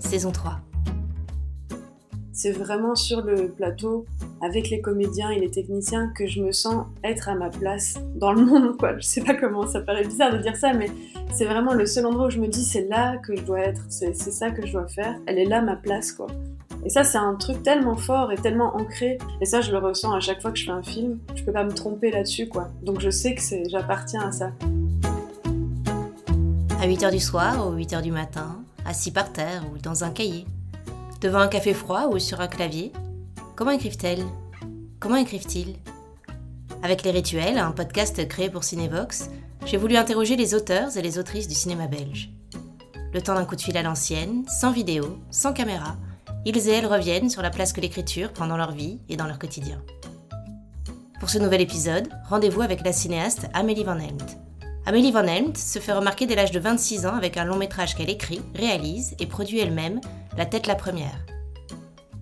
Saison 3. C'est vraiment sur le plateau, avec les comédiens et les techniciens, que je me sens être à ma place dans le monde. Quoi. Je sais pas comment, ça paraît bizarre de dire ça, mais c'est vraiment le seul endroit où je me dis c'est là que je dois être, c'est ça que je dois faire. Elle est là ma place, quoi. Et ça, c'est un truc tellement fort et tellement ancré. Et ça, je le ressens à chaque fois que je fais un film. Je peux pas me tromper là-dessus, quoi. Donc je sais que j'appartiens à ça. À 8h du soir ou 8h du matin, assis par terre ou dans un cahier, devant un café froid ou sur un clavier, comment écrivent-elles? Comment écrivent-ils? Avec Les Rituels, un podcast créé pour Cinevox, j'ai voulu interroger les auteurs et les autrices du cinéma belge. Le temps d'un coup de fil à l'ancienne, sans vidéo, sans caméra, ils et elles reviennent sur la place que l'écriture prend dans leur vie et dans leur quotidien. Pour ce nouvel épisode, rendez-vous avec la cinéaste Amélie Van Helmt. Amélie Van Helmt se fait remarquer dès l'âge de 26 ans avec un long métrage qu'elle écrit, réalise et produit elle-même, La tête la première.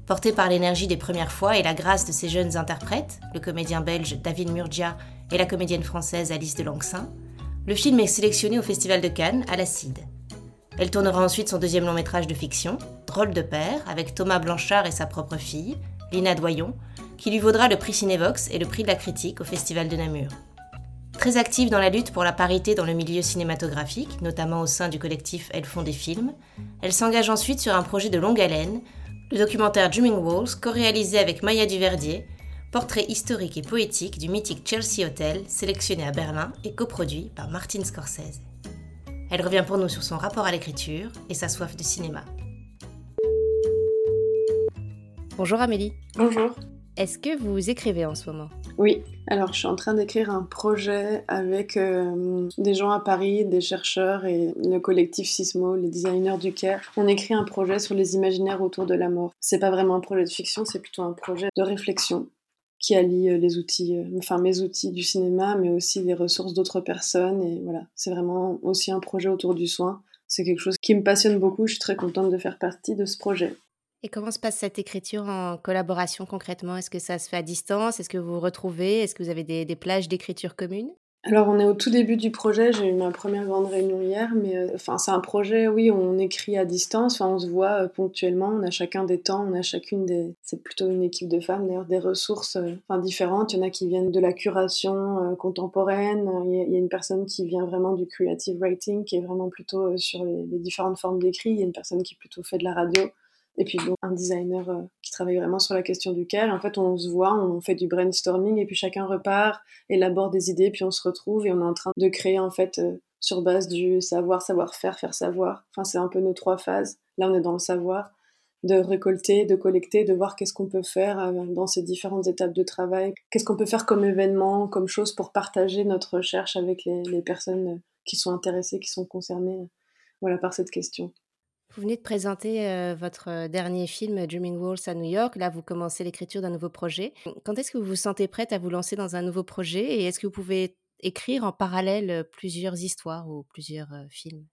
Portée par l'énergie des premières fois et la grâce de ses jeunes interprètes, le comédien belge David Murgia et la comédienne française Alice de Langsin, le film est sélectionné au Festival de Cannes à l'Acide. Elle tournera ensuite son deuxième long métrage de fiction, Drôle de père, avec Thomas Blanchard et sa propre fille, Lina Doyon, qui lui vaudra le prix Cinévox et le prix de la critique au Festival de Namur. Très active dans la lutte pour la parité dans le milieu cinématographique, notamment au sein du collectif Elles font des films, elle s'engage ensuite sur un projet de longue haleine, le documentaire Dreaming Walls, co-réalisé avec Maya Duverdier, portrait historique et poétique du mythique Chelsea Hotel, sélectionné à Berlin et coproduit par Martin Scorsese. Elle revient pour nous sur son rapport à l'écriture et sa soif de cinéma. Bonjour Amélie. Bonjour. Est-ce que vous écrivez en ce moment? Oui, alors je suis en train d'écrire un projet avec euh, des gens à Paris, des chercheurs et le collectif Sismo, les designers du Caire. On écrit un projet sur les imaginaires autour de la mort. C'est pas vraiment un projet de fiction, c'est plutôt un projet de réflexion qui allie euh, les outils, euh, enfin mes outils du cinéma, mais aussi les ressources d'autres personnes. Et voilà, c'est vraiment aussi un projet autour du soin. C'est quelque chose qui me passionne beaucoup. Je suis très contente de faire partie de ce projet. Et comment se passe cette écriture en collaboration concrètement? Est-ce que ça se fait à distance? Est-ce que vous vous retrouvez? Est-ce que vous avez des, plages d'écriture communes? Alors on est au tout début du projet, j'ai eu ma première grande réunion hier, mais euh, c'est un projet, oui, on écrit à distance, on se voit euh, ponctuellement, on a chacun des temps, on a chacune des, c'est plutôt une équipe de femmes d'ailleurs, des ressources euh, différentes. Il y en a qui viennent de la curation contemporaine, il y, a, une personne qui vient vraiment du creative writing, qui est vraiment plutôt sur les, les différentes formes d'écrit, il y a une personne qui plutôt fait de la radio. Et puis un designer euh, qui travaille vraiment sur la question du care. En fait, on se voit, on fait du brainstorming et puis chacun repart, élabore des idées, puis on se retrouve et on est en train de créer en fait euh, sur base du savoir, savoir-faire, faire savoir. Enfin, c'est un peu nos trois phases. Là, on est dans le savoir, de récolter, de collecter, de voir qu'est-ce qu'on peut faire euh, dans ces différentes étapes de travail, qu'est-ce qu'on peut faire comme événement, comme chose pour partager notre recherche avec les, les personnes qui sont intéressées, qui sont concernées voilà, par cette question. Vous venez de présenter euh, votre euh, dernier film Dreaming Walls à New York. Là, vous commencez l'écriture d'un nouveau projet. Quand est-ce que vous vous sentez prête à vous lancer dans un nouveau projet et est-ce que vous pouvez écrire en parallèle euh, plusieurs histoires ou plusieurs films?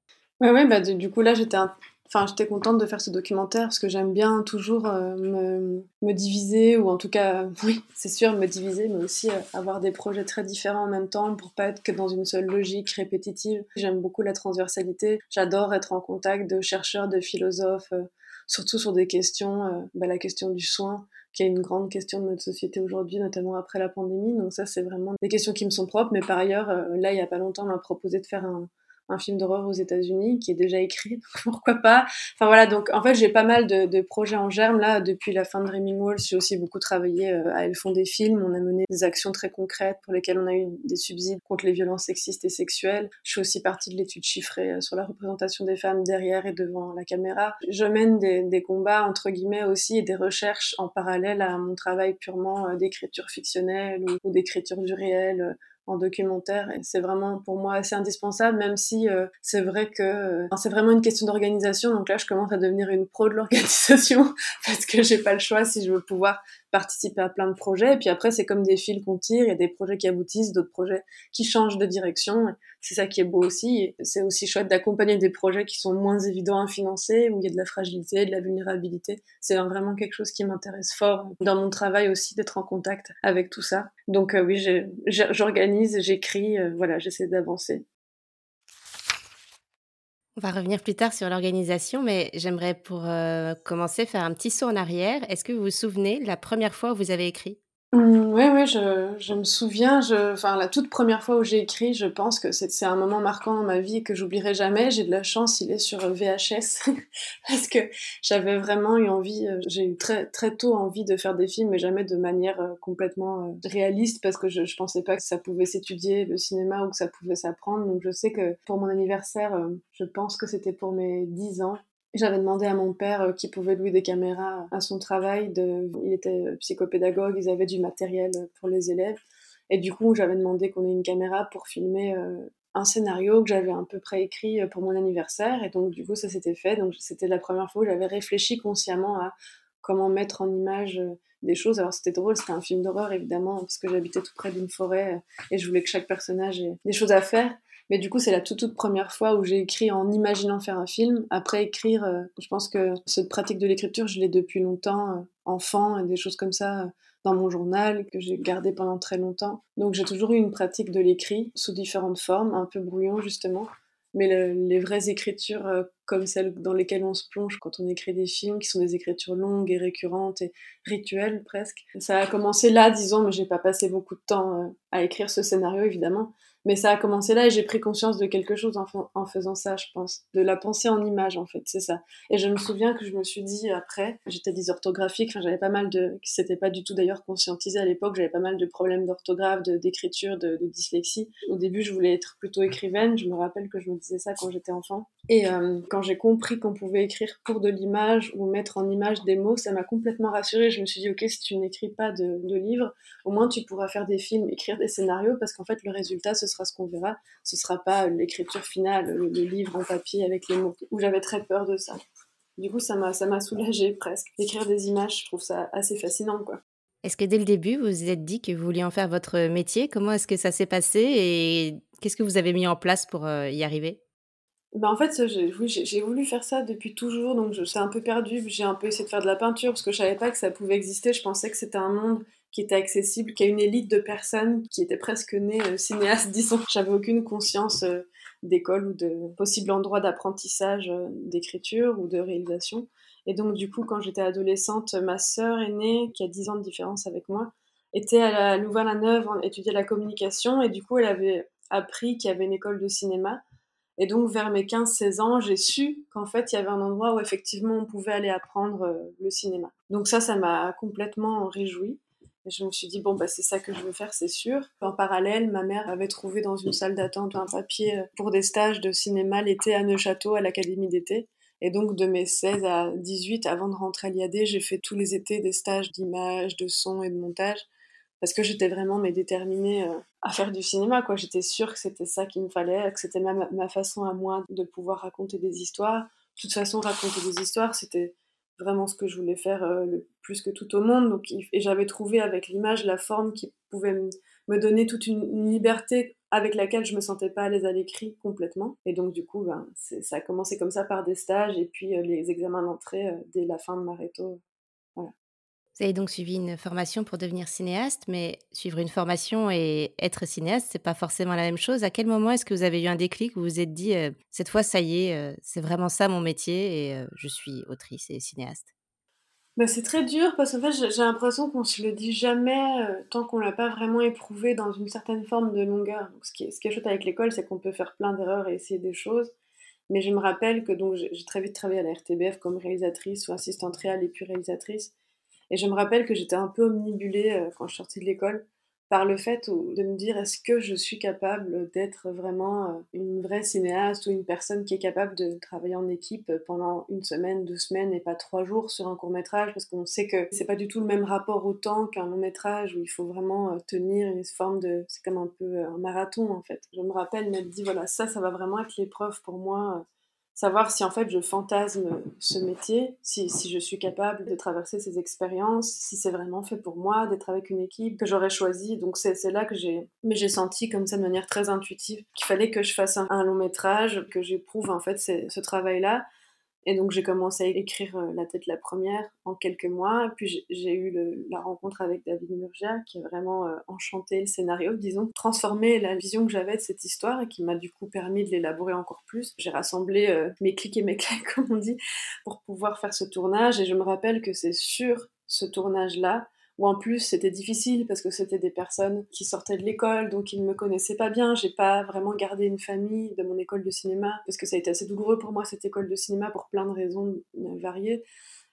Oui, ouais, bah, du coup là j'étais un Enfin, j'étais contente de faire ce documentaire parce que j'aime bien toujours euh, me, me, diviser, ou en tout cas, oui, c'est sûr, me diviser, mais aussi euh, avoir des projets très différents en même temps pour pas être que dans une seule logique répétitive. J'aime beaucoup la transversalité. J'adore être en contact de chercheurs, de philosophes, euh, surtout sur des questions, bah, la question du soin, qui est une grande question de notre société aujourd'hui, notamment après la pandémie. Donc ça, c'est vraiment des questions qui me sont propres. Mais par ailleurs, là, il y a pas longtemps, on m'a proposé de faire un un film d'horreur aux États-Unis qui est déjà écrit, pourquoi pas. Enfin voilà, donc en fait j'ai pas mal de, de, projets en germe là depuis la fin de Dreaming Walls. J'ai aussi beaucoup travaillé euh, à Elles font des films. On a mené des actions très concrètes pour lesquelles on a eu des subsides contre les violences sexistes et sexuelles. Je suis aussi partie de l'étude chiffrée euh, sur la représentation des femmes derrière et devant la caméra. Je mène des, des combats entre guillemets aussi et des recherches en parallèle à mon travail purement euh, d'écriture fictionnelle ou d'écriture du réel en documentaire et c'est vraiment pour moi assez indispensable même si euh, c'est vrai que euh, c'est vraiment une question d'organisation. Donc là je commence à devenir une pro de l'organisation parce que j'ai pas le choix si je veux pouvoir participer à plein de projets. Et puis après, c'est comme des fils qu'on tire. Il y a des projets qui aboutissent, d'autres projets qui changent de direction. C'est ça qui est beau aussi. C'est aussi chouette d'accompagner des projets qui sont moins évidents à financer, où il y a de la fragilité, de la vulnérabilité. C'est vraiment quelque chose qui m'intéresse fort dans mon travail aussi, d'être en contact avec tout ça. Donc euh, oui, j'organise, j'écris, euh, voilà, j'essaie d'avancer. On va revenir plus tard sur l'organisation, mais j'aimerais pour euh, commencer faire un petit saut en arrière. Est-ce que vous vous souvenez la première fois où vous avez écrit? Mmh, oui, je, je me souviens, je, enfin, la toute première fois où j'ai écrit, je pense que c'est un moment marquant dans ma vie que j'oublierai jamais. J'ai de la chance, il est sur VHS, parce que j'avais vraiment eu envie, euh, j'ai eu très, très tôt envie de faire des films, mais jamais de manière euh, complètement euh, réaliste, parce que je, je pensais pas que ça pouvait s'étudier, le cinéma, ou que ça pouvait s'apprendre. Donc je sais que pour mon anniversaire, je pense que c'était pour mes 10 ans, j'avais demandé à mon père euh, qui pouvait louer des caméras à son travail. Il était euh, psychopédagogue, ils avaient du matériel pour les élèves. Et du coup, j'avais demandé qu'on ait une caméra pour filmer euh, un scénario que j'avais à peu près écrit pour mon anniversaire. Et donc, du coup, ça s'était fait. Donc, c'était la première fois où j'avais réfléchi consciemment à comment mettre en image des choses. Alors, c'était drôle, c'était un film d'horreur, évidemment, parce que j'habitais tout près d'une forêt et je voulais que chaque personnage ait des choses à faire. Mais du coup, c'est la toute, toute première fois où j'ai écrit en imaginant faire un film. Après, écrire, euh, je pense que cette pratique de l'écriture, je l'ai depuis longtemps, euh, enfant, et des choses comme ça, euh, dans mon journal, que j'ai gardé pendant très longtemps. Donc j'ai toujours eu une pratique de l'écrit, sous différentes formes, un peu brouillon justement. Mais les vraies écritures comme celles dans lesquelles on se plonge quand on écrit des films, qui sont des écritures longues et récurrentes et rituelles presque. Ça a commencé là, disons, mais j'ai pas passé beaucoup de temps à écrire ce scénario évidemment. Mais ça a commencé là et j'ai pris conscience de quelque chose en, faisant ça, je pense. De la pensée en image, en fait, c'est ça. Et je me souviens que je me suis dit après, j'étais dysorthographique, enfin, j'avais pas mal de. qui s'était pas du tout d'ailleurs conscientisé à l'époque, j'avais pas mal de problèmes d'orthographe, d'écriture, de, de, dyslexie. Au début, je voulais être plutôt écrivaine, je me rappelle que je me disais ça quand j'étais enfant. Et euh, quand j'ai compris qu'on pouvait écrire pour de l'image ou mettre en image des mots, ça m'a complètement rassurée. Je me suis dit, ok, si tu n'écris pas de, de livres, au moins tu pourras faire des films, écrire des scénarios, parce qu'en fait, le résultat, ce sera ce qu'on verra. Ce sera pas l'écriture finale, le, livre en papier avec les mots, où j'avais très peur de ça. Du coup, ça m'a, ça m'a soulagée presque. Écrire des images, je trouve ça assez fascinant, quoi. Est-ce que dès le début, vous vous êtes dit que vous vouliez en faire votre métier? Comment est-ce que ça s'est passé et qu'est-ce que vous avez mis en place pour euh, y arriver? Ben en fait, j'ai, oui, j'ai, voulu faire ça depuis toujours, donc je suis un peu perdue. J'ai un peu essayé de faire de la peinture parce que je savais pas que ça pouvait exister. Je pensais que c'était un monde qui était accessible, qui a une élite de personnes qui étaient presque nées euh, cinéastes, disons. J'avais aucune conscience euh, d'école ou de possible endroit d'apprentissage euh, d'écriture ou de réalisation. Et donc, du coup, quand j'étais adolescente, ma sœur aînée, qui a 10 ans de différence avec moi, était à la Louvain-la-Neuve, étudiait la communication, et du coup, elle avait appris qu'il y avait une école de cinéma. Et donc, vers mes 15-16 ans, j'ai su qu'en fait, il y avait un endroit où effectivement on pouvait aller apprendre le cinéma. Donc ça, ça m'a complètement réjouie. Je me suis dit, bon, bah, c'est ça que je veux faire, c'est sûr. En parallèle, ma mère avait trouvé dans une salle d'attente un papier pour des stages de cinéma l'été à Neuchâteau, à l'Académie d'été. Et donc, de mes 16 à 18, avant de rentrer à l'IAD, j'ai fait tous les étés des stages d'image, de son et de montage. Parce que j'étais vraiment mais déterminée euh, à faire du cinéma, quoi. J'étais sûre que c'était ça qu'il me fallait, que c'était ma, ma façon à moi de pouvoir raconter des histoires. De toute façon, raconter des histoires, c'était vraiment ce que je voulais faire euh, le plus que tout au monde. Donc, et j'avais trouvé avec l'image la forme qui pouvait me donner toute une, liberté avec laquelle je me sentais pas à à l'écrit complètement. Et donc du coup, ben, ça a commencé comme ça par des stages et puis euh, les examens d'entrée euh, dès la fin de ma réto. Vous avez donc suivi une formation pour devenir cinéaste, mais suivre une formation et être cinéaste, c'est pas forcément la même chose. À quel moment est-ce que vous avez eu un déclic où vous vous êtes dit euh, cette fois ça y est, euh, c'est vraiment ça mon métier et euh, je suis autrice et cinéaste? Bah, c'est très dur parce qu'en fait j'ai l'impression qu'on se le dit jamais tant qu'on l'a pas vraiment éprouvé dans une certaine forme de longueur. ce qui est, ce qui chouette avec l'école, c'est qu'on peut faire plein d'erreurs et essayer des choses. Mais je me rappelle que donc j'ai très vite travaillé à la RTBF comme réalisatrice ou assistante réelle et puis réalisatrice. Et je me rappelle que j'étais un peu omnibulée euh, quand je sortais de l'école par le fait de me dire est-ce que je suis capable d'être vraiment euh, une vraie cinéaste ou une personne qui est capable de travailler en équipe pendant une semaine, deux semaines et pas trois jours sur un court métrage parce qu'on sait que c'est pas du tout le même rapport au temps qu'un long métrage où il faut vraiment euh, tenir une forme de c'est comme un peu un marathon en fait. Je me rappelle m'être dit voilà ça ça va vraiment être l'épreuve pour moi savoir si en fait je fantasme ce métier, si, si je suis capable de traverser ces expériences, si c'est vraiment fait pour moi, d'être avec une équipe que j'aurais choisie. Donc c'est là que j'ai, mais j'ai senti comme ça de manière très intuitive qu'il fallait que je fasse un, long métrage, que j'éprouve en fait ce travail-là. Et donc j'ai commencé à écrire euh, La tête la première en quelques mois. Puis j'ai eu la rencontre avec David Murgia qui a vraiment euh, enchanté le scénario, disons, transformé la vision que j'avais de cette histoire et qui m'a du coup permis de l'élaborer encore plus. J'ai rassemblé euh, mes clics et mes claques, comme on dit, pour pouvoir faire ce tournage. Et je me rappelle que c'est sur ce tournage-là où en plus c'était difficile parce que c'était des personnes qui sortaient de l'école, donc ils ne me connaissaient pas bien. J'ai pas vraiment gardé une famille de mon école de cinéma parce que ça a été assez douloureux pour moi cette école de cinéma pour plein de raisons variées.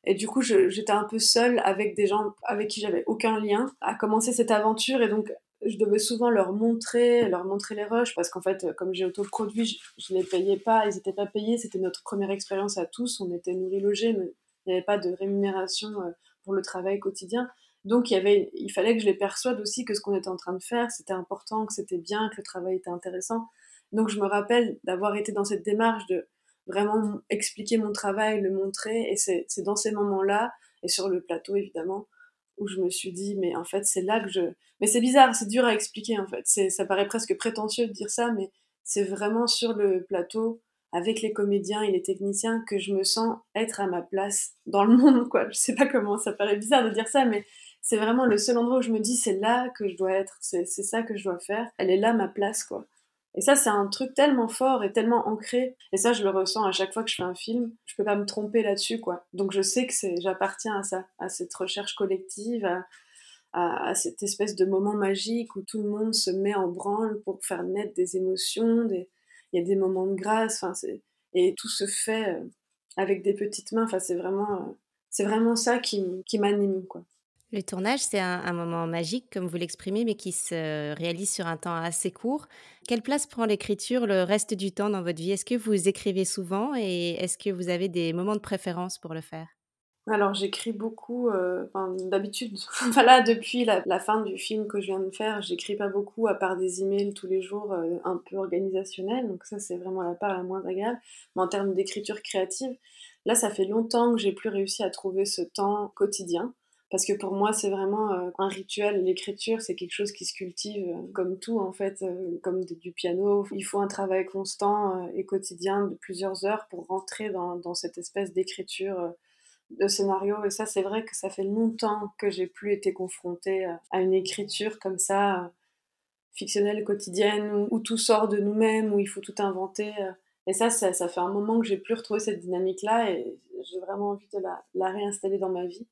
Et du coup, j'étais un peu seule avec des gens avec qui j'avais aucun lien à commencer cette aventure et donc je devais souvent leur montrer, leur montrer les rushs parce qu'en fait, comme j'ai autoproduit, je, je les payais pas, ils étaient pas payés, c'était notre première expérience à tous, on était nourris logés, mais il n'y avait pas de rémunération euh, pour le travail quotidien. Donc il, y avait, il fallait que je les persuade aussi que ce qu'on était en train de faire, c'était important, que c'était bien, que le travail était intéressant. Donc je me rappelle d'avoir été dans cette démarche de vraiment expliquer mon travail, le montrer, et c'est dans ces moments-là, et sur le plateau évidemment, où je me suis dit, mais en fait c'est là que je... Mais c'est bizarre, c'est dur à expliquer en fait, ça paraît presque prétentieux de dire ça, mais c'est vraiment sur le plateau avec les comédiens et les techniciens que je me sens être à ma place dans le monde, quoi. Je sais pas comment, ça paraît bizarre de dire ça, mais c'est vraiment le seul endroit où je me dis c'est là que je dois être, c'est ça que je dois faire, elle est là ma place quoi. Et ça c'est un truc tellement fort et tellement ancré, et ça je le ressens à chaque fois que je fais un film, je peux pas me tromper là-dessus quoi. Donc je sais que j'appartiens à ça, à cette recherche collective, à, cette espèce de moment magique où tout le monde se met en branle pour faire naître des émotions, il y a des moments de grâce, et tout se fait euh, avec des petites mains, c'est vraiment, euh, vraiment ça qui, qui m'anime quoi. Le tournage, c'est un, moment magique, comme vous l'exprimez, mais qui se réalise sur un temps assez court. Quelle place prend l'écriture le reste du temps dans votre vie? Est-ce que vous écrivez souvent et est-ce que vous avez des moments de préférence pour le faire? Alors j'écris beaucoup, euh, d'habitude, voilà, depuis la, fin du film que je viens de faire, j'écris pas beaucoup à part des emails tous les jours euh, un peu organisationnels, donc ça c'est vraiment la part la moins agréable. Mais en termes d'écriture créative, là ça fait longtemps que j'ai plus réussi à trouver ce temps quotidien parce que pour moi c'est vraiment euh, un rituel. L'écriture c'est quelque chose qui se cultive euh, comme tout en fait, euh, comme du piano. Il faut un travail constant et quotidien de plusieurs heures pour rentrer dans, cette espèce d'écriture de scénario. Et ça c'est vrai que ça fait longtemps que j'ai plus été confrontée à une écriture comme ça fictionnelle quotidienne où, tout sort de nous-mêmes, où il faut tout inventer. Et ça, ça, fait un moment que j'ai plus retrouvé cette dynamique-là et j'ai vraiment envie de la réinstaller dans ma vie.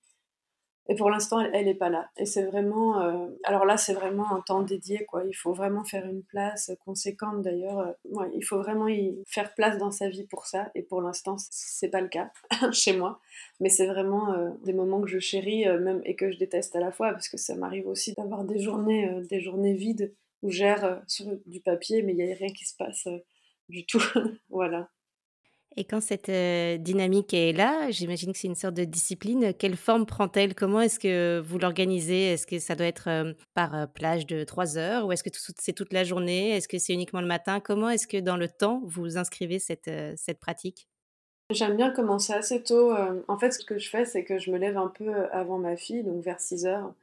Et pour l'instant, elle n'est pas là. Et c'est vraiment. Euh, alors là, c'est vraiment un temps dédié, quoi. Il faut vraiment faire une place conséquente, d'ailleurs. Euh, il faut vraiment y faire place dans sa vie pour ça. Et pour l'instant, c'est pas le cas chez moi. Mais c'est vraiment euh, des moments que je chéris même, et que je déteste à la fois, parce que ça m'arrive aussi d'avoir des journées, des journées vides où j'erre sur du papier, mais il n'y a rien qui se passe du tout. voilà. Et quand cette dynamique est là, j'imagine que c'est une sorte de discipline. Quelle forme prend-elle? Comment est-ce que vous l'organisez? Est-ce que ça doit être par plage de trois heures? Ou est-ce que c'est toute la journée? Est-ce que c'est uniquement le matin? Comment est-ce que dans le temps, vous inscrivez cette, cette pratique? J'aime bien commencer assez tôt. En fait, ce que je fais, c'est que je me lève un peu avant ma fille, donc vers 6 heures,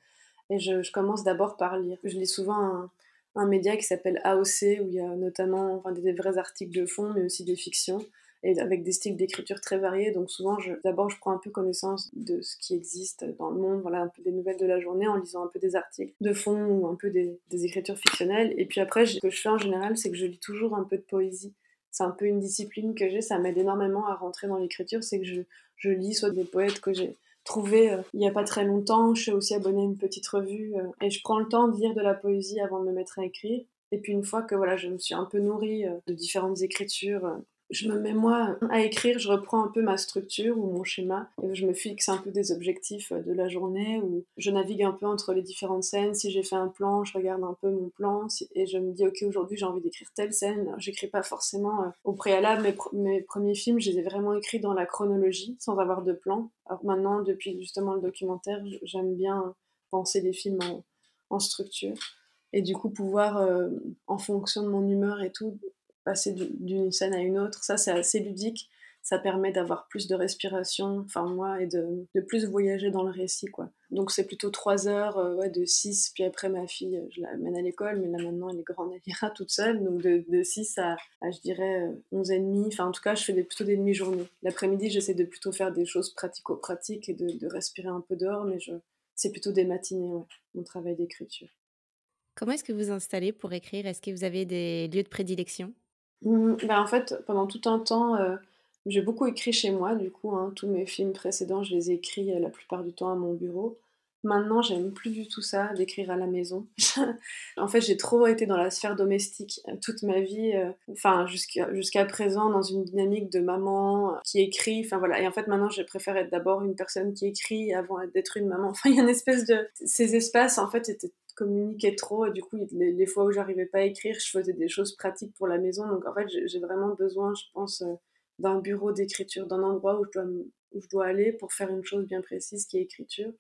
et je, commence d'abord par lire. Je lis souvent un, média qui s'appelle AOC, où il y a notamment enfin, des vrais articles de fond, mais aussi des fictions et avec des styles d'écriture très variés. Donc souvent, d'abord, je prends un peu connaissance de ce qui existe dans le monde, voilà, un peu des nouvelles de la journée en lisant un peu des articles de fond ou un peu des, écritures fictionnelles. Et puis après, ce que je fais en général, c'est que je lis toujours un peu de poésie. C'est un peu une discipline que j'ai, ça m'aide énormément à rentrer dans l'écriture, c'est que je, lis soit des poètes que j'ai trouvés euh, il n'y a pas très longtemps, je suis aussi abonnée à une petite revue, euh, et je prends le temps de lire de la poésie avant de me mettre à écrire. Et puis une fois que voilà, je me suis un peu nourrie euh, de différentes écritures, je me mets moi à écrire, je reprends un peu ma structure ou mon schéma, et je me fixe un peu des objectifs de la journée, où je navigue un peu entre les différentes scènes. Si j'ai fait un plan, je regarde un peu mon plan, et je me dis, ok, aujourd'hui j'ai envie d'écrire telle scène. J'écris pas forcément euh, au préalable, mes, mes premiers films, je les ai vraiment écrits dans la chronologie, sans avoir de plan. Alors maintenant, depuis justement le documentaire, j'aime bien penser les films en, structure et du coup pouvoir, euh, en fonction de mon humeur et tout, passer d'une scène à une autre. Ça, c'est assez ludique. ça permet d'avoir plus de respiration, enfin moi, et de, de, plus voyager dans le récit, quoi. Donc c'est plutôt 3 heures, euh, ouais, de 6, puis après ma fille, je la mène à l'école, mais là maintenant elle est grande, elle ira toute seule, donc de, de 6 à, je dirais, 11 et demi, enfin en tout cas je fais plutôt des demi-journées. L'après-midi j'essaie de plutôt faire des choses pratico-pratiques et de, respirer un peu dehors, mais je, c'est plutôt des matinées, mon travail d'écriture. Comment est-ce que vous installez pour écrire? Est-ce que vous avez des lieux de prédilection? Mmh, En fait, pendant tout un temps, euh, j'ai beaucoup écrit chez moi, du coup, hein, tous mes films précédents, je les ai écrits euh, la plupart du temps à mon bureau. Maintenant, j'aime plus du tout ça, d'écrire à la maison. en fait, j'ai trop été dans la sphère domestique euh, toute ma vie, enfin, jusqu'à présent, dans une dynamique de maman qui écrit, enfin voilà. Et en fait, maintenant, je préfère être d'abord une personne qui écrit avant d'être une maman. Enfin, il y a une espèce de. Ces espaces, en fait, étaient communiquaient trop et du coup les, fois où j'arrivais pas à écrire je faisais des choses pratiques pour la maison donc en fait j'ai vraiment besoin je pense d'un bureau d'écriture, d'un endroit où je, dois, où je dois aller pour faire une chose bien précise qui est écriture.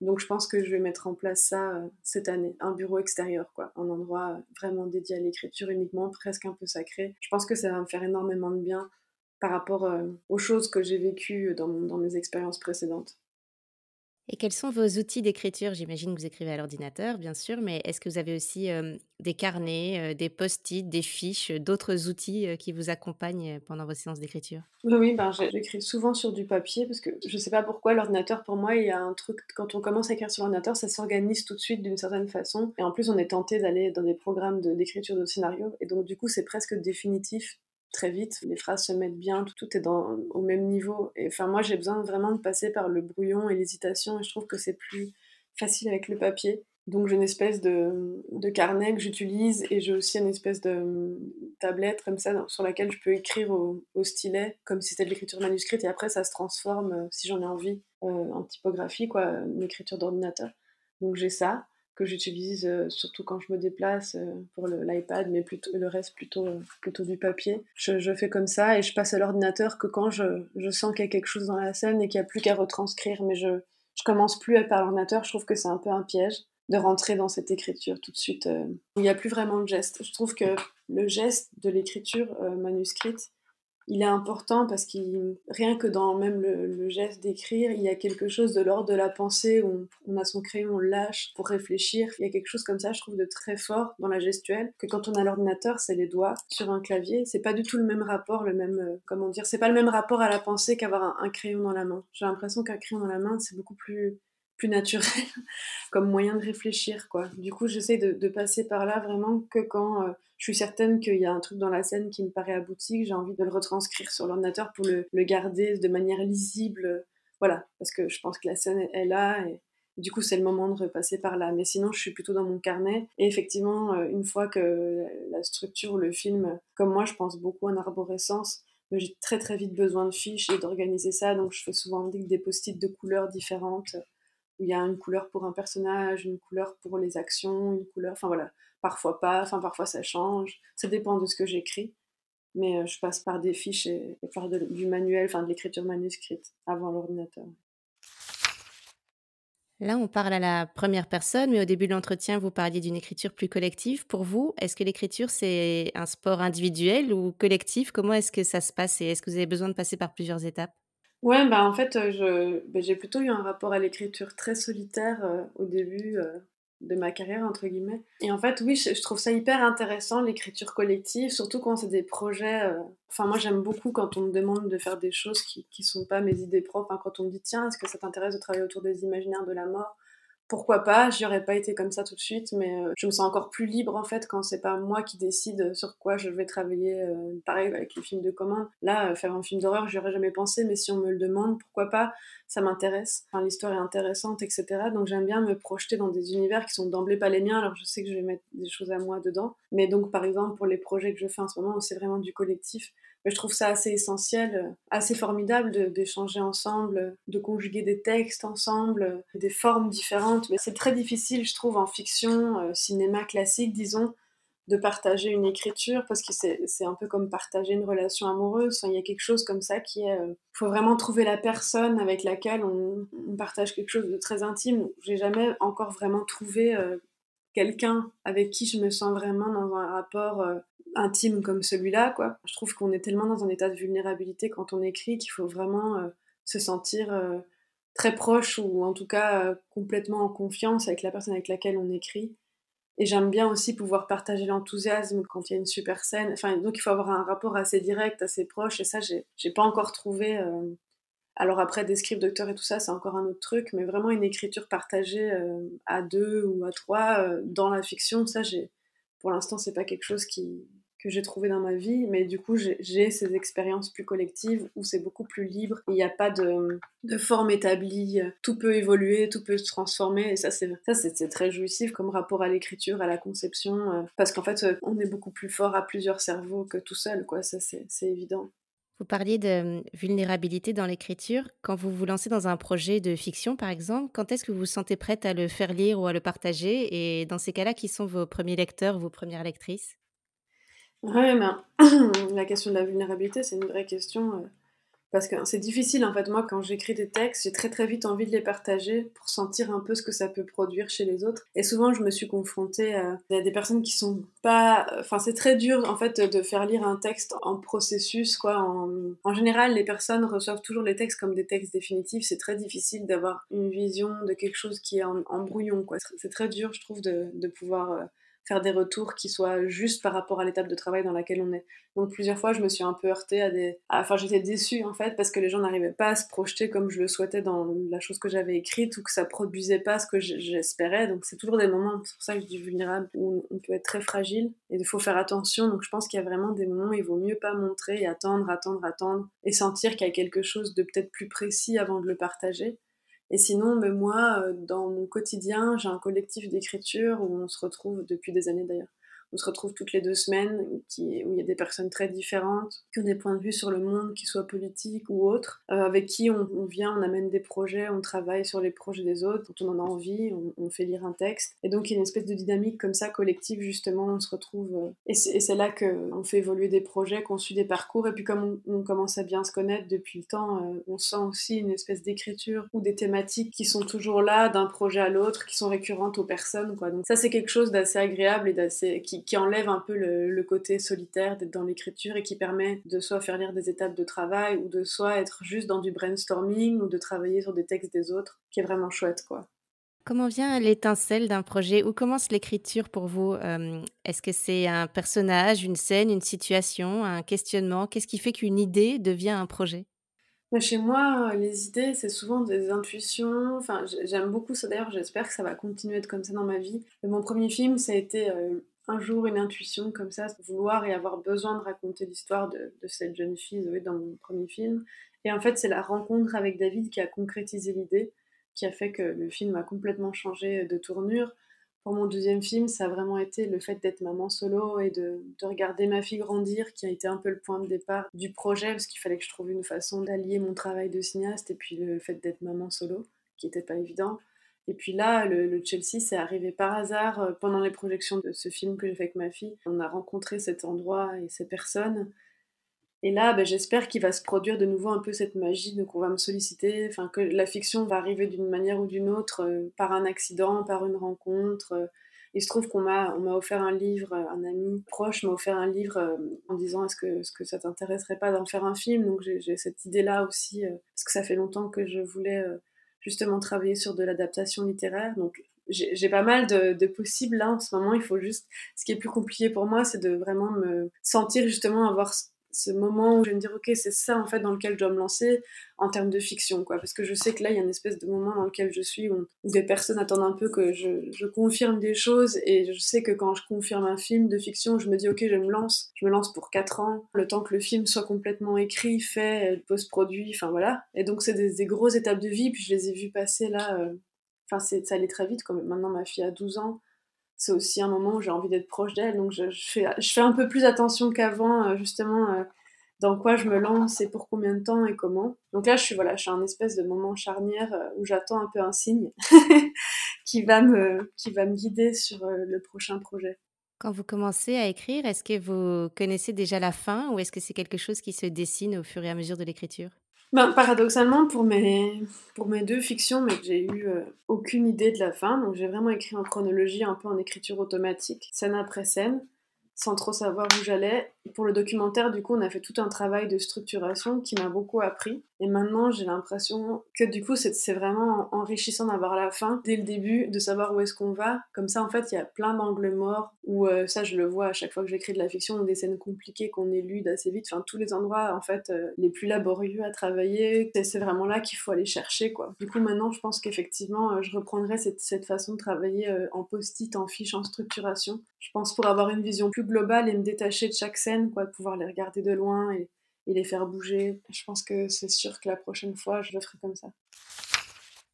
Donc je pense que je vais mettre en place ça euh, cette année, un bureau extérieur, quoi, un endroit vraiment dédié à l'écriture uniquement, presque un peu sacré. Je pense que ça va me faire énormément de bien par rapport euh, aux choses que j'ai vécues dans, dans mes expériences précédentes. Et quels sont vos outils d'écriture? J'imagine que vous écrivez à l'ordinateur, bien sûr, mais est-ce que vous avez aussi des carnets, des post-it, des fiches, d'autres outils qui vous accompagnent pendant vos séances d'écriture? Oui, ben, j'écris souvent sur du papier parce que je ne sais pas pourquoi l'ordinateur, pour moi, il y a un truc, quand on commence à écrire sur l'ordinateur, ça s'organise tout de suite d'une certaine façon. Et en plus, on est tenté d'aller dans des programmes d'écriture de, de. Et donc, du coup, c'est presque définitif très vite, les phrases se mettent bien, tout est dans, au même niveau. Et enfin, moi, j'ai besoin vraiment de passer par le brouillon et l'hésitation, et je trouve que c'est plus facile avec le papier. Donc j'ai une espèce de, carnet que j'utilise et j'ai aussi une espèce de tablette comme ça sur laquelle je peux écrire au, stylet comme si c'était de l'écriture manuscrite et après ça se transforme, euh, si j'en ai envie, euh, en typographie, quoi, une écriture d'ordinateur. Donc j'ai ça que j'utilise euh, surtout quand je me déplace euh, pour l'iPad, mais plutôt, le reste plutôt, plutôt du papier. Je, fais comme ça et je passe à l'ordinateur que quand je, je sens qu'il y a quelque chose dans la scène et qu'il n'y a plus qu'à retranscrire. Mais je, je commence plus par l'ordinateur, je trouve que c'est un peu un piège de rentrer dans cette écriture tout de suite. Euh, il n'y a plus vraiment de geste. Je trouve que le geste de l'écriture manuscrite, il est important parce qu'il rien que dans même le, geste d'écrire, il y a quelque chose de l'ordre de la pensée où on, a son crayon, on lâche pour réfléchir. Il y a quelque chose comme ça, je trouve, de très fort dans la gestuelle que quand on a l'ordinateur, c'est les doigts sur un clavier. C'est pas du tout le même rapport, le même euh, comment dire, c'est pas le même rapport à la pensée qu'avoir un crayon dans la main. J'ai l'impression qu'un crayon dans la main, c'est beaucoup plus plus naturel comme moyen de réfléchir quoi. Du coup, j'essaie de, passer par là vraiment que quand euh, je suis certaine qu'il y a un truc dans la scène qui me paraît abouti, j'ai envie de le retranscrire sur l'ordinateur pour le, garder de manière lisible. Voilà, parce que je pense que la scène est là et, du coup, c'est le moment de repasser par là. Mais sinon, je suis plutôt dans mon carnet. Et effectivement, euh, une fois que la structure ou le film, comme moi, je pense beaucoup en arborescence, j'ai très très vite besoin de fiches et d'organiser ça. Donc, je fais souvent des post-it de couleurs différentes où il y a une couleur pour un personnage, une couleur pour les actions, une couleur, enfin voilà, parfois pas, enfin parfois ça change, ça dépend de ce que j'écris, mais euh, je passe par des fiches et, par du manuel, enfin de l'écriture manuscrite avant l'ordinateur. Là, on parle à la première personne, mais au début de l'entretien, vous parliez d'une écriture plus collective. Pour vous, est-ce que l'écriture, c'est un sport individuel ou collectif? Comment est-ce que ça se passe et est-ce que vous avez besoin de passer par plusieurs étapes? Ouais, bah en fait, euh, je, bah, j'ai plutôt eu un rapport à l'écriture très solitaire euh, au début euh, de ma carrière, entre guillemets. Et en fait, oui, je, trouve ça hyper intéressant, l'écriture collective, surtout quand c'est des projets. Enfin, moi, j'aime beaucoup quand on me demande de faire des choses qui ne sont pas mes idées propres. quand on me dit, tiens, est-ce que ça t'intéresse de travailler autour des imaginaires de la mort? Pourquoi pas, j'y aurais pas été comme ça tout de suite, mais euh, je me sens encore plus libre en fait quand c'est pas moi qui décide sur quoi je vais travailler. Euh, pareil avec les films de commande. Là, euh, faire un film d'horreur, j'y aurais jamais pensé, mais si on me le demande, pourquoi pas Ça m'intéresse. Enfin, l'histoire est intéressante, etc. Donc j'aime bien me projeter dans des univers qui sont d'emblée pas les miens, alors je sais que je vais mettre des choses à moi dedans. Mais donc par exemple pour les projets que je fais en ce moment, c'est vraiment du collectif je trouve ça assez essentiel, euh, assez formidable d'échanger ensemble, de conjuguer des textes ensemble, des formes différentes. Mais c'est très difficile, je trouve, en fiction, euh, cinéma classique, disons, de partager une écriture parce que c'est un peu comme partager une relation amoureuse. il y a quelque chose comme ça qui est. Il euh, faut vraiment trouver la personne avec laquelle on, partage quelque chose de très intime. J'ai jamais encore vraiment trouvé quelqu'un avec qui je me sens vraiment dans un rapport intime comme celui-là, quoi. Je trouve qu'on est tellement dans un état de vulnérabilité quand on écrit qu'il faut vraiment se sentir très proche ou en tout cas complètement en confiance avec la personne avec laquelle on écrit. Et j'aime bien aussi pouvoir partager l'enthousiasme quand il y a une super scène. Enfin, donc il faut avoir un rapport assez direct, assez proche. Et ça, j'ai pas encore trouvé. Euh, alors après, des scripts docteurs et tout ça, c'est encore un autre truc. Mais vraiment une écriture partagée euh, à deux ou à trois euh, dans la fiction, ça, j'ai. Pour l'instant, c'est pas quelque chose qui, que j'ai trouvé dans ma vie, mais du coup j'ai ces expériences plus collectives où c'est beaucoup plus libre, il n'y a pas de, de, forme établie, tout peut évoluer, tout peut se transformer, et ça c'est très jouissif comme rapport à l'écriture, à la conception, euh, parce qu'en fait on est beaucoup plus fort à plusieurs cerveaux que tout seul, quoi, ça c'est évident. Vous parliez de vulnérabilité dans l'écriture. Quand vous vous lancez dans un projet de fiction, par exemple, quand est-ce que vous vous sentez prête à le faire lire ou à le partager? Et dans ces cas-là, qui sont vos premiers lecteurs, vos premières lectrices? Ouais, mais la question de la vulnérabilité, c'est une vraie question. Euh, parce que c'est difficile, en fait. Moi, quand j'écris des textes, j'ai très très vite envie de les partager pour sentir un peu ce que ça peut produire chez les autres. Et souvent, je me suis confrontée à, des personnes qui sont pas. Enfin, c'est très dur, en fait, de faire lire un texte en processus, quoi. En, général, les personnes reçoivent toujours les textes comme des textes définitifs. C'est très difficile d'avoir une vision de quelque chose qui est en, brouillon, quoi. C'est très dur, je trouve, de, de pouvoir. Faire des retours qui soient justes par rapport à l'étape de travail dans laquelle on est. Donc plusieurs fois, je me suis un peu heurtée à des... Enfin, j'étais déçue en fait parce que les gens n'arrivaient pas à se projeter comme je le souhaitais dans la chose que j'avais écrite ou que ça produisait pas ce que j'espérais. Donc c'est toujours des moments, c'est pour ça que je dis vulnérable, où on peut être très fragile et il faut faire attention. Donc je pense qu'il y a vraiment des moments où il vaut mieux pas montrer et attendre, attendre, attendre et sentir qu'il y a quelque chose de peut-être plus précis avant de le partager. Et sinon, mais moi, euh, dans mon quotidien, j'ai un collectif d'écriture où on se retrouve depuis des années d'ailleurs on se retrouve toutes les deux semaines, où il y a des personnes très différentes, qui ont des points de vue sur le monde, qui soient politiques ou autres, euh, avec qui on, vient, on amène des projets, on travaille sur les projets des autres, quand on en a envie, on, fait lire un texte. Et donc il y a une espèce de dynamique comme ça, collective, justement, on se retrouve. Euh, et c'est là qu'on fait évoluer des projets, qu'on suit des parcours, et puis comme on, commence à bien se connaître depuis le temps, euh, on sent aussi une espèce d'écriture ou des thématiques qui sont toujours là, d'un projet à l'autre, qui sont récurrentes aux personnes. Donc ça c'est quelque chose d'assez agréable et d'assez qui, qui, enlève un peu le, côté solitaire d'être dans l'écriture et qui permet de soit faire lire des étapes de travail ou de soit être juste dans du brainstorming ou de travailler sur des textes des autres, qui est vraiment chouette quoi. Comment vient l'étincelle d'un projet Où commence l'écriture pour vous euh, Est-ce que c'est un personnage, une scène, une situation, un questionnement? Qu'est-ce qui fait qu'une idée devient un projet? Chez moi, les idées, c'est souvent des intuitions. Enfin, j'aime beaucoup ça. D'ailleurs, j'espère que ça va continuer à être comme ça dans ma vie. Mon premier film, ça a été euh, un jour une intuition comme ça, vouloir et avoir besoin de raconter l'histoire de, cette jeune fille Zoé dans mon premier film. Et en fait, c'est la rencontre avec David qui a concrétisé l'idée, qui a fait que le film a complètement changé de tournure. Pour mon deuxième film, ça a vraiment été le fait d'être maman solo et de, de, regarder ma fille grandir, qui a été un peu le point de départ du projet, parce qu'il fallait que je trouve une façon d'allier mon travail de cinéaste et puis le fait d'être maman solo, qui n'était pas évident. Et puis là, le, Chelsea, c'est arrivé par hasard euh, pendant les projections de ce film que j'ai fait avec ma fille. On a rencontré cet endroit et ces personnes. Et là, ben, j'espère qu'il va se produire de nouveau un peu cette magie, donc on va me solliciter, enfin que la fiction va arriver d'une manière ou d'une autre, euh, par un accident, par une rencontre. Il se trouve qu'on m'a offert un livre, un ami proche m'a offert un livre euh, en disant est-ce que, ce que ça t'intéresserait pas d'en faire un film? Donc j'ai cette idée-là aussi, parce que ça fait longtemps que je voulais justement travailler sur de l'adaptation littéraire. Donc j'ai pas mal de, de, possibles là en ce moment. Il faut juste. Ce qui est plus compliqué pour moi, c'est de vraiment me sentir justement avoir ce moment où je vais me dire ok c'est ça en fait dans lequel je dois me lancer en termes de fiction quoi. Parce que je sais que là il y a une espèce de moment dans lequel je suis où, des personnes attendent un peu que je, je, confirme des choses et je sais que quand je confirme un film de fiction je me dis ok je me lance. Je me lance pour 4 ans le temps que le film soit complètement écrit fait post-produit enfin voilà. Et donc c'est des, des, grosses étapes de vie puis je les ai vues passer là euh, enfin c'est ça allait très vite comme maintenant ma fille a 12 ans c'est aussi un moment où j'ai envie d'être proche d'elle. Donc je, fais, un peu plus attention qu'avant, euh, justement, euh, dans quoi je me lance et pour combien de temps et comment. Donc là, je suis, voilà, un espèce de moment charnière euh, où j'attends un peu un signe qui, va me, qui va me guider sur le prochain projet. Quand vous commencez à écrire, est-ce que vous connaissez déjà la fin ou est-ce que c'est quelque chose qui se dessine au fur et à mesure de l'écriture? Ben, paradoxalement, pour mes, deux fictions, mais j'ai eu euh, aucune idée de la fin, donc j'ai vraiment écrit en chronologie, un peu en écriture automatique, scène après scène. sans trop savoir où j'allais. Pour le documentaire, du coup, on a fait tout un travail de structuration qui m'a beaucoup appris. Et maintenant, j'ai l'impression que du coup, c'est vraiment enrichissant d'avoir la fin dès le début, de savoir où est-ce qu'on va. Comme ça, en fait, il y a plein d'angles morts où euh, ça, je le vois à chaque fois que j'écris de la fiction, des scènes compliquées qu'on élude assez vite. Enfin, tous les endroits, en fait, euh, les plus laborieux à travailler, c'est vraiment là qu'il faut aller chercher, quoi. Du coup, maintenant, je pense qu'effectivement, euh, je reprendrai cette, façon de travailler en post-it, en fiche, en structuration. Je pense pour avoir une vision plus globale et me détacher de chaque scène, quoi, de pouvoir les regarder de loin et et les faire bouger. Je pense que c'est sûr que la prochaine fois, je le ferai comme ça.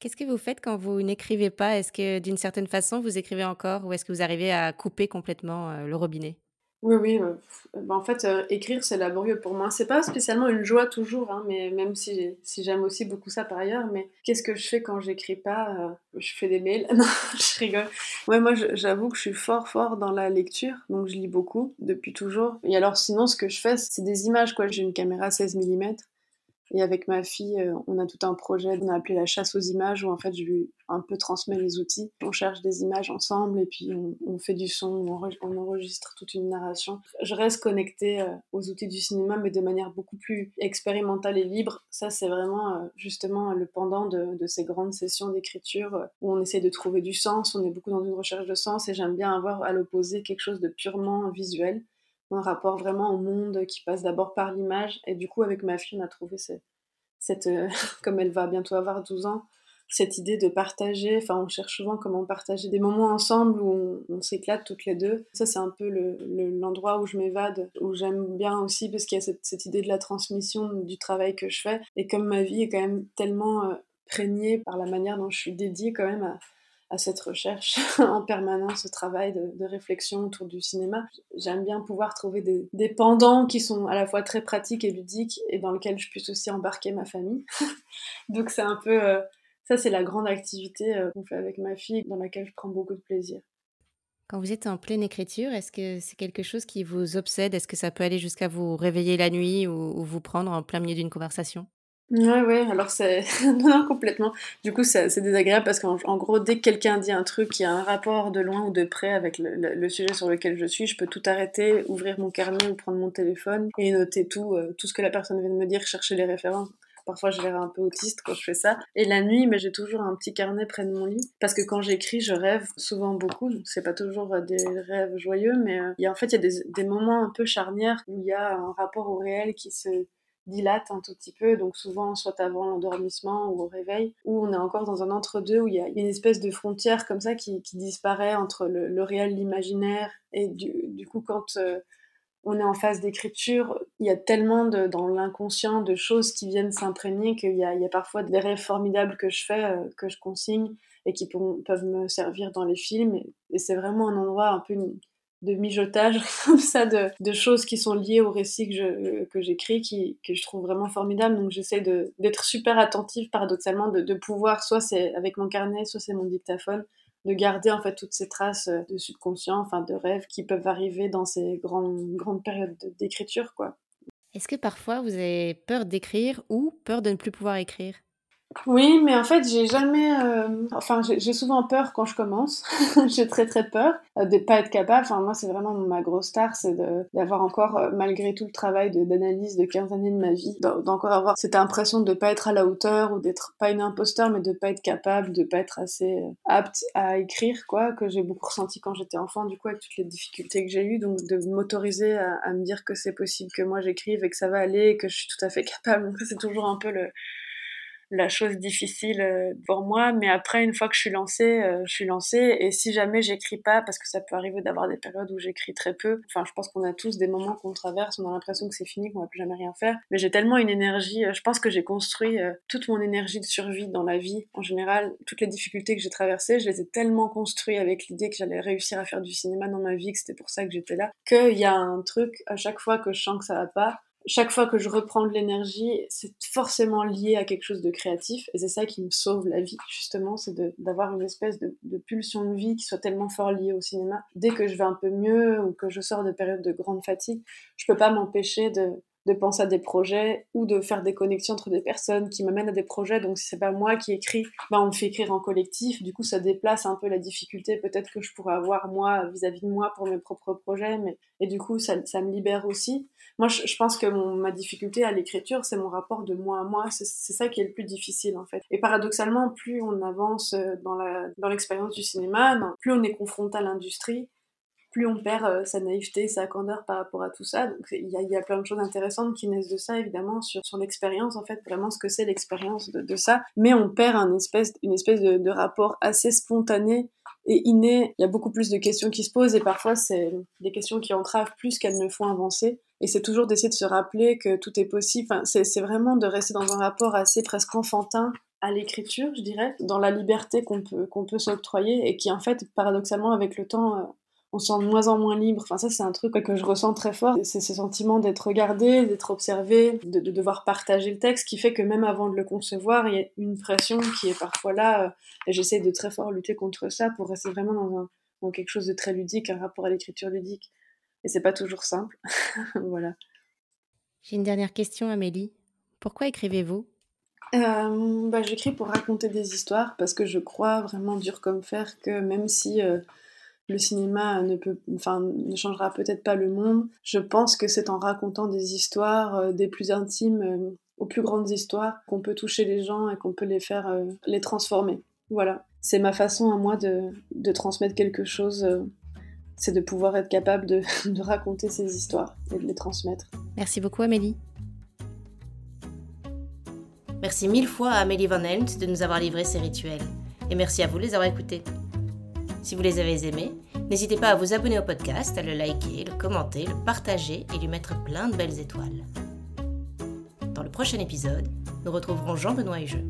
Qu'est-ce que vous faites quand vous n'écrivez pas? Est-ce que d'une certaine façon, vous écrivez encore ou est-ce que vous arrivez à couper complètement euh, le robinet? Oui, oui. Euh, bah, en fait, euh, écrire, c'est laborieux pour moi. C'est pas spécialement une joie toujours, hein, mais même si, j'aime aussi beaucoup ça par ailleurs. Mais qu'est-ce que je fais quand j'écris pas euh, Je fais des mails? non, je rigole. Moi, j'avoue que je suis fort, fort dans la lecture. Donc, je lis beaucoup depuis toujours. Et alors, sinon, ce que je fais, c'est des images, quoi. J'ai une caméra 16 mm. Et avec ma fille, euh, on a tout un projet qu'on a appelé la chasse aux images, où en fait je lui un peu transmets les outils. On cherche des images ensemble et puis on, fait du son, on, enregistre toute une narration. Je reste connectée euh, aux outils du cinéma, mais de manière beaucoup plus expérimentale et libre. Ça, c'est vraiment euh, justement le pendant de, de ces grandes sessions d'écriture où on essaie de trouver du sens, on est beaucoup dans une recherche de sens et j'aime bien avoir à l'opposé quelque chose de purement visuel un rapport vraiment au monde qui passe d'abord par l'image. Et du coup, avec ma fille, on a trouvé cette, euh, comme elle va bientôt avoir 12 ans, cette idée de partager, enfin on cherche souvent comment partager des moments ensemble où on, s'éclate toutes les deux. Ça c'est un peu l'endroit où je m'évade, où j'aime bien aussi parce qu'il y a cette, cette, idée de la transmission du travail que je fais. Et comme ma vie est quand même tellement euh, prégnée par la manière dont je suis dédiée quand même à, à cette recherche en permanence, ce travail de, réflexion autour du cinéma. J'aime bien pouvoir trouver des, pendants qui sont à la fois très pratiques et ludiques et dans lesquels je puisse aussi embarquer ma famille. Donc c'est un peu... Euh, ça, c'est la grande activité euh, qu'on fait avec ma fille, dans laquelle je prends beaucoup de plaisir. Quand vous êtes en pleine écriture, est-ce que c'est quelque chose qui vous obsède? Est-ce que ça peut aller jusqu'à vous réveiller la nuit ou vous prendre en plein milieu d'une conversation? Ouais, ouais, alors c'est. non, complètement. Du coup, c'est désagréable parce qu'en gros, dès que quelqu'un dit un truc qui a un rapport de loin ou de près avec le, sujet sur lequel je suis, je peux tout arrêter, ouvrir mon carnet ou prendre mon téléphone et noter tout, euh, tout ce que la personne vient de me dire, chercher les références. Parfois, je l'air un peu autiste quand je fais ça. Et la nuit, mais j'ai toujours un petit carnet près de mon lit. Parce que quand j'écris, je rêve souvent beaucoup. C'est pas toujours euh, des rêves joyeux, mais euh, y a, en fait, il y a des, des moments un peu charnières où il y a un rapport au réel qui se dilate un tout petit peu, donc souvent soit avant l'endormissement ou au réveil, ou on est encore dans un entre-deux où il y a une espèce de frontière comme ça qui, disparaît entre le, réel, l'imaginaire, et du, coup quand euh, on est en phase d'écriture, il y a tellement de, dans l'inconscient de choses qui viennent s'imprégner qu'il y, a, parfois des rêves formidables que je fais, euh, que je consigne, et qui peuvent me servir dans les films, et, et c'est vraiment un endroit un peu de mijotage comme ça de, de, choses qui sont liées au récit que, je, que j'écris qui, que je trouve vraiment formidable donc j'essaie de, d'être super attentive paradoxalement de, pouvoir soit c'est avec mon carnet soit c'est mon dictaphone de garder en fait toutes ces traces de subconscient enfin de rêves qui peuvent arriver dans ces grandes, grandes périodes d'écriture quoi. Est-ce que parfois vous avez peur d'écrire ou peur de ne plus pouvoir écrire? Oui, mais en fait, j'ai jamais. Euh, enfin, j'ai souvent peur quand je commence. j'ai très très peur euh, de pas être capable. Enfin, moi, c'est vraiment ma grosse star, c'est d'avoir encore, euh, malgré tout le travail d'analyse de, 15 années de ma vie, d'encore avoir cette impression de pas être à la hauteur ou d'être pas une imposteur, mais de pas être capable, de pas être assez apte à écrire, quoi, que j'ai beaucoup ressenti quand j'étais enfant, du coup, avec toutes les difficultés que j'ai eues. Donc, de m'autoriser à, à, me dire que c'est possible que moi j'écrive et que ça va aller et que je suis tout à fait capable. C'est toujours un peu le la chose difficile euh, pour moi. Mais après, une fois que je suis lancée, euh, je suis lancée. Et si jamais j'écris pas, parce que ça peut arriver d'avoir des périodes où j'écris très peu. Enfin, je pense qu'on a tous des moments qu'on traverse, on a l'impression que c'est fini, qu'on va plus jamais rien faire. Mais j'ai tellement une énergie. Euh, je pense que j'ai construit toute mon énergie de survie dans la vie. En général, toutes les difficultés que j'ai traversées, je les ai tellement construites avec l'idée que j'allais réussir à faire du cinéma dans ma vie, que c'était pour ça que j'étais là. Qu'il y a un truc à chaque fois que je sens que ça va pas, chaque fois que je reprends de l'énergie, c'est forcément lié à quelque chose de créatif. Et c'est ça qui me sauve la vie, justement, c'est d'avoir une espèce de, pulsion de vie qui soit tellement fort liée au cinéma. Dès que je vais un peu mieux ou que je sors de périodes de grande fatigue, je peux pas m'empêcher de, de penser à des projets ou de faire des connexions entre des personnes qui m'amènent à des projets. Donc si c'est pas moi qui écris, ben on me fait écrire en collectif. Du coup, ça déplace un peu la difficulté peut-être que je pourrais avoir moi vis-à-vis de moi pour mes propres projets. Mais et du coup, ça, ça me libère aussi. Moi, je, pense que mon, ma difficulté à l'écriture, c'est mon rapport de moi à moi. C'est ça qui est le plus difficile en fait. Et paradoxalement, plus on avance euh, dans la dans l'expérience du cinéma, plus on est confronté à l'industrie plus on perd euh, sa naïveté, sa candeur par rapport à tout ça. Donc il y a, plein de choses intéressantes qui naissent de ça, évidemment, sur, sur l'expérience, en fait, vraiment ce que c'est l'expérience de, ça. Mais on perd une espèce de, de, rapport assez spontané et inné. Il y a beaucoup plus de questions qui se posent et parfois c'est des questions qui entravent plus qu'elles ne font avancer. Et c'est toujours d'essayer de se rappeler que tout est possible. Enfin, c'est vraiment de rester dans un rapport assez presque enfantin à l'écriture, je dirais, dans la liberté qu'on peut, qu'on peut s'octroyer et qui, en fait, paradoxalement, avec le temps, euh, on se sent de moins en moins libre. Enfin, ça, c'est un truc que je ressens très fort. C'est ce sentiment d'être regardé, d'être observé, de, de, devoir partager le texte, qui fait que même avant de le concevoir, il y a une pression qui est parfois là. Euh, et j'essaie de très fort lutter contre ça pour rester vraiment dans, un, dans quelque chose de très ludique, un rapport à l'écriture ludique. Et c'est pas toujours simple. voilà. J'ai une dernière question, Amélie. Pourquoi écrivez-vous? Euh, bah, J'écris pour raconter des histoires parce que je crois vraiment dur comme fer que même si euh, le cinéma ne, peut, enfin, ne changera peut-être pas le monde. Je pense que c'est en racontant des histoires, euh, des plus intimes euh, aux plus grandes histoires, qu'on peut toucher les gens et qu'on peut les faire, euh, les transformer. Voilà. C'est ma façon à moi de, de transmettre quelque chose. Euh, c'est de pouvoir être capable de, de raconter ces histoires et de les transmettre. Merci beaucoup, Amélie. Merci mille fois à Amélie Van Helmt de nous avoir livré ces rituels. Et merci à vous de les avoir écoutés. Si vous les avez aimés, n'hésitez pas à vous abonner au podcast, à le liker, le commenter, le partager et lui mettre plein de belles étoiles. Dans le prochain épisode, nous retrouverons Jean-Benoît Hugeux.